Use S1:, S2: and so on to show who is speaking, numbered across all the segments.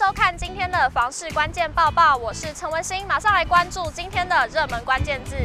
S1: 收看今天的房市关键报报，我是陈文心，马上来关注今天的热门关键字。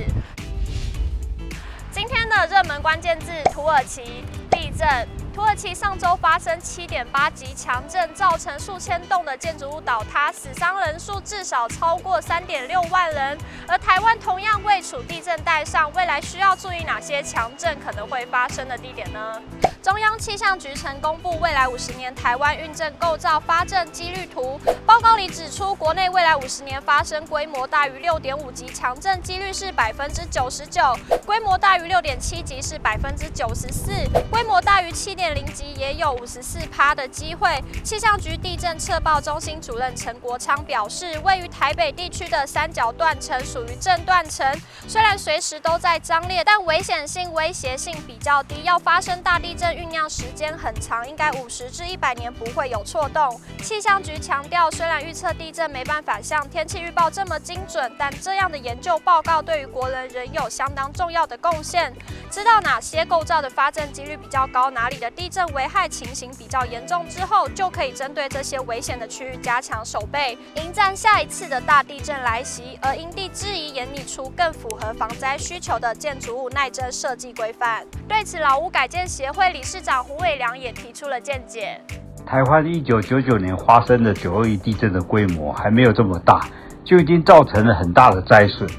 S1: 今天的热门关键字：土耳其地震。土耳其上周发生七点八级强震，造成数千栋的建筑物倒塌，死伤人数至少超过三点六万人。而台湾同样位处地震带上，未来需要注意哪些强震可能会发生的地点呢？中央气象局曾公布未来五十年台湾运震构造发震几率图，报告里指出，国内未来五十年发生规模大于六点五级强震几率是百分之九十九，规模大于六点七级是百分之九十四，规模大于七点零级也有五十四趴的机会。气象局地震测报中心主任陈国昌表示，位于台北地区的三角断层属于震断层，虽然随时都在张裂，但危险性、威胁性比较低，要发生大地震。酝酿时间很长，应该五十至一百年不会有错动。气象局强调，虽然预测地震没办法像天气预报这么精准，但这样的研究报告对于国人仍有相当重要的贡献。知道哪些构造的发震几率比较高，哪里的地震危害情形比较严重之后，就可以针对这些危险的区域加强守备，迎战下一次的大地震来袭。而因地制宜，研拟出更符合防灾需求的建筑物耐震设计规范。对此，老屋改建协会理市长胡伟良也提出了见解。
S2: 台湾一九九九年发生的九二一地震的规模还没有这么大，就已经造成了很大的灾损。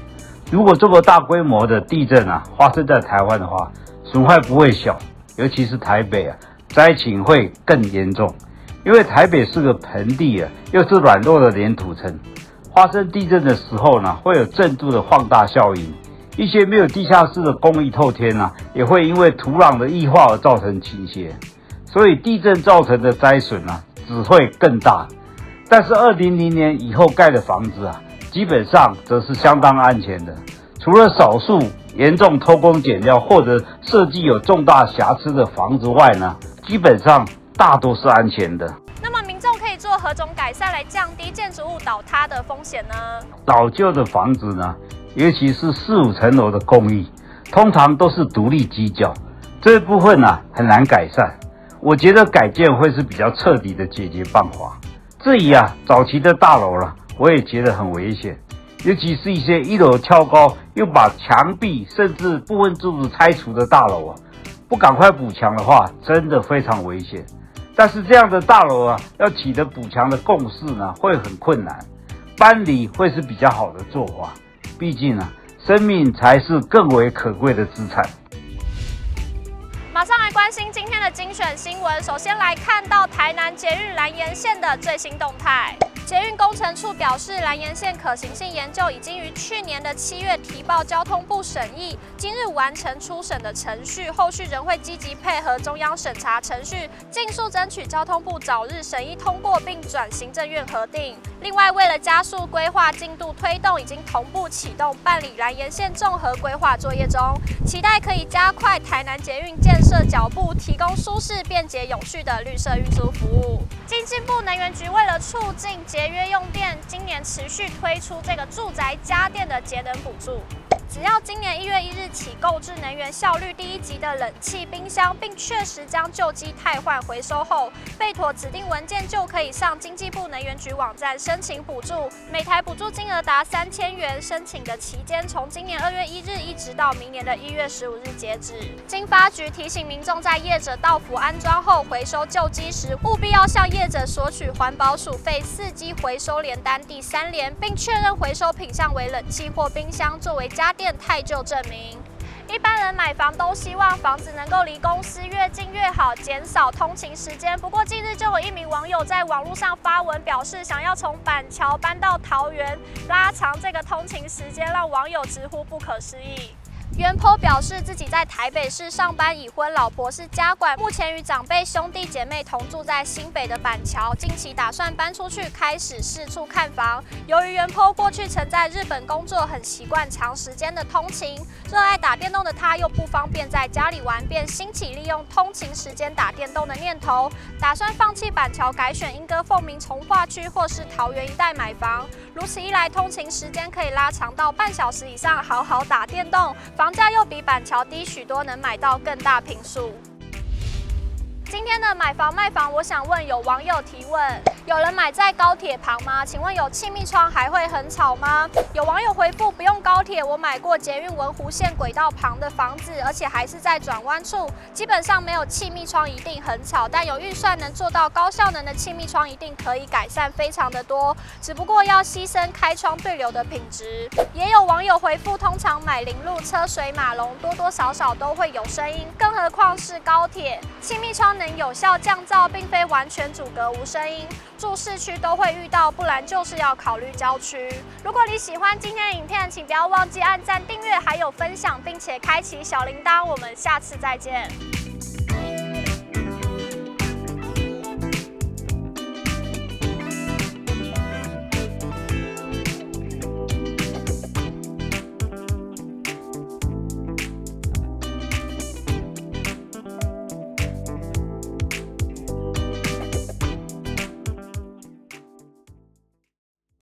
S2: 如果这么大规模的地震啊发生在台湾的话，损害不会小，尤其是台北啊，灾情会更严重。因为台北是个盆地啊，又是软弱的黏土层，发生地震的时候呢，会有震度的放大效应。一些没有地下室的公寓透天啊，也会因为土壤的异化而造成倾斜，所以地震造成的灾损啊，只会更大。但是二零零年以后盖的房子啊，基本上则是相当安全的，除了少数严重偷工减料或者设计有重大瑕疵的房子外呢，基本上大多是安全的。
S1: 那么民众可以做何种改善来降低建筑物倒塌的风险呢？
S2: 老旧的房子呢？尤其是四五层楼的公寓，通常都是独立犄角，这部分呢、啊、很难改善。我觉得改建会是比较彻底的解决办法。至于啊早期的大楼了，我也觉得很危险，尤其是一些一楼挑高又把墙壁甚至部分柱子拆除的大楼啊，不赶快补墙的话，真的非常危险。但是这样的大楼啊，要取得补墙的共识呢，会很困难，搬离会是比较好的做法。毕竟啊，生命才是更为可贵的资产。
S1: 马上来关心今天的精选新闻。首先来看到台南捷运蓝沿线的最新动态。捷运工程处表示，蓝沿线可行性研究已经于去年的七月提报交通部审议，今日完成初审的程序，后续仍会积极配合中央审查程序，尽速争取交通部早日审议通过，并转行政院核定。另外，为了加速规划进度推动，已经同步启动办理蓝沿线综合规划作业中，期待可以加快台南捷运建设脚步，提供舒适、便捷、永续的绿色运输服务。经济部能源局为了促进节约用电，今年持续推出这个住宅家电的节能补助。只要今年一月一日起购置能源效率第一级的冷气、冰箱，并确实将旧机汰换回收后，备妥指定文件，就可以上经济部能源局网站申请补助。每台补助金额达三千元，申请的期间从今年二月一日一直到明年的一月十五日截止。经发局提醒民众，在业者到府安装后回收旧机时，务必要向业者索取环保署费四机回收联单第三联，并确认回收品项为冷气或冰箱，作为家店太旧证明。一般人买房都希望房子能够离公司越近越好，减少通勤时间。不过近日就有一名网友在网络上发文表示，想要从板桥搬到桃园，拉长这个通勤时间，让网友直呼不可思议。袁坡表示自己在台北市上班，已婚，老婆是家管，目前与长辈兄弟姐妹同住在新北的板桥，近期打算搬出去，开始四处看房。由于袁坡过去曾在日本工作，很习惯长时间的通勤，热爱打电动的他又不方便在家里玩，便兴起利用通勤时间打电动的念头，打算放弃板桥，改选莺歌、凤鸣、从化区或是桃园一带买房。如此一来，通勤时间可以拉长到半小时以上，好好打电动，房房价又比板桥低许多，能买到更大平数。今天的买房卖房，我想问有网友提问：有人买在高铁旁吗？请问有气密窗还会很吵吗？有网友回复：不用高铁，我买过捷运文湖线轨道旁的房子，而且还是在转弯处，基本上没有气密窗，一定很吵。但有预算能做到高效能的气密窗，一定可以改善非常的多，只不过要牺牲开窗对流的品质。也有网友回复：通常买临路车水马龙，多多少少都会有声音，更何况是高铁。气密窗能有效降噪，并非完全阻隔无声音，住市区都会遇到，不然就是要考虑郊区。如果你喜欢今天的影片，请不要忘记按赞、订阅，还有分享，并且开启小铃铛。我们下次再见。